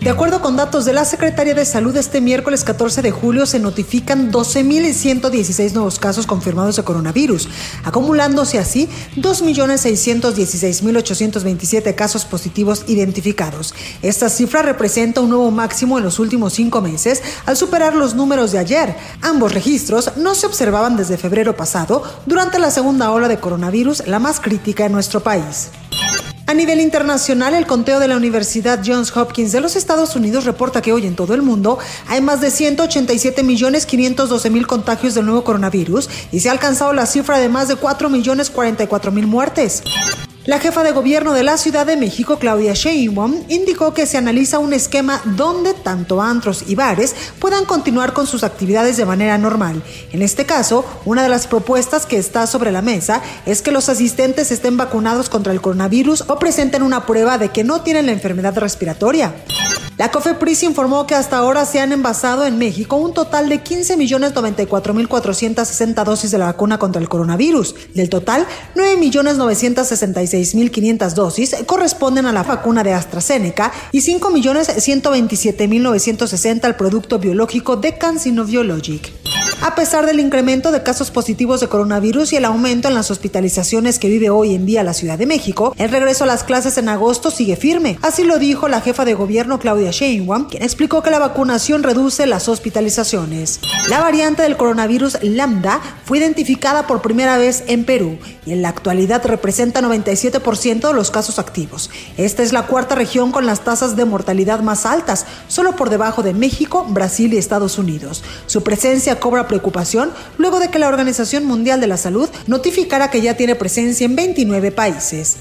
De acuerdo con datos de la Secretaría de Salud, este miércoles 14 de julio se notifican 12.116 nuevos casos confirmados de coronavirus, acumulándose así 2.616.827 casos positivos identificados. Esta cifra representa un nuevo máximo en los últimos cinco meses al superar los números de ayer. Ambos registros no se observaban desde febrero pasado durante la segunda ola de coronavirus, la más crítica en nuestro país. A nivel internacional, el conteo de la Universidad Johns Hopkins de los Estados Unidos reporta que hoy en todo el mundo hay más de 187 millones 512 mil contagios del nuevo coronavirus y se ha alcanzado la cifra de más de 4 millones 44 mil muertes. La jefa de gobierno de la Ciudad de México, Claudia Sheinbaum, indicó que se analiza un esquema donde tanto antros y bares puedan continuar con sus actividades de manera normal. En este caso, una de las propuestas que está sobre la mesa es que los asistentes estén vacunados contra el coronavirus o presenten una prueba de que no tienen la enfermedad respiratoria. La COFEPRIS informó que hasta ahora se han envasado en México un total de 15.094.460 dosis de la vacuna contra el coronavirus. Del total, 9.966.500 dosis corresponden a la vacuna de AstraZeneca y 5.127.960 al producto biológico de CanSino Biologic. A pesar del incremento de casos positivos de coronavirus y el aumento en las hospitalizaciones que vive hoy en día la Ciudad de México, el regreso a las clases en agosto sigue firme. Así lo dijo la jefa de gobierno Claudia Sheinbaum, quien explicó que la vacunación reduce las hospitalizaciones. La variante del coronavirus lambda fue identificada por primera vez en Perú y en la actualidad representa 97% de los casos activos. Esta es la cuarta región con las tasas de mortalidad más altas, solo por debajo de México, Brasil y Estados Unidos. Su presencia cobra preocupación luego de que la Organización Mundial de la Salud notificara que ya tiene presencia en 29 países.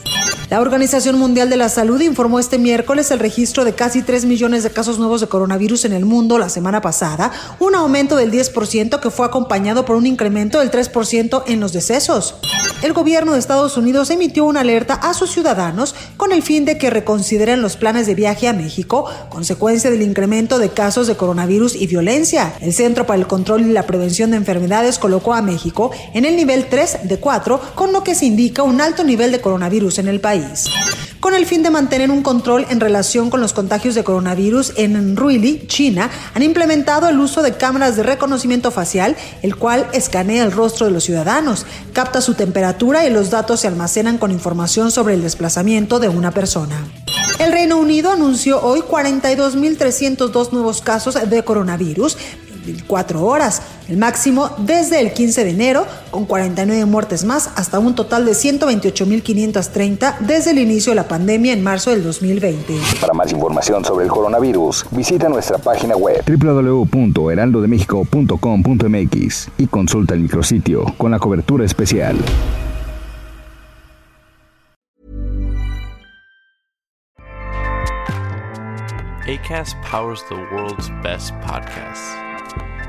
La Organización Mundial de la Salud informó este miércoles el registro de casi 3 millones de casos nuevos de coronavirus en el mundo la semana pasada, un aumento del 10% que fue acompañado por un incremento del 3% en los decesos. El gobierno de Estados Unidos emitió una alerta a sus ciudadanos con el fin de que reconsideren los planes de viaje a México, consecuencia del incremento de casos de coronavirus y violencia. El Centro para el Control y la Prevención de Enfermedades colocó a México en el nivel 3 de 4, con lo que se indica un alto nivel de coronavirus en el país. Con el fin de mantener un control en relación con los contagios de coronavirus en Ruili, China, han implementado el uso de cámaras de reconocimiento facial, el cual escanea el rostro de los ciudadanos, capta su temperatura y los datos se almacenan con información sobre el desplazamiento de una persona. El Reino Unido anunció hoy 42.302 nuevos casos de coronavirus, 24 horas, el máximo desde el 15 de enero, con 49 muertes más, hasta un total de 128.530 desde el inicio de la pandemia en marzo del 2020. Para más información sobre el coronavirus, visita nuestra página web www.heraldodemexico.com.mx y consulta el micrositio con la cobertura especial. ACAST powers the world's best podcasts.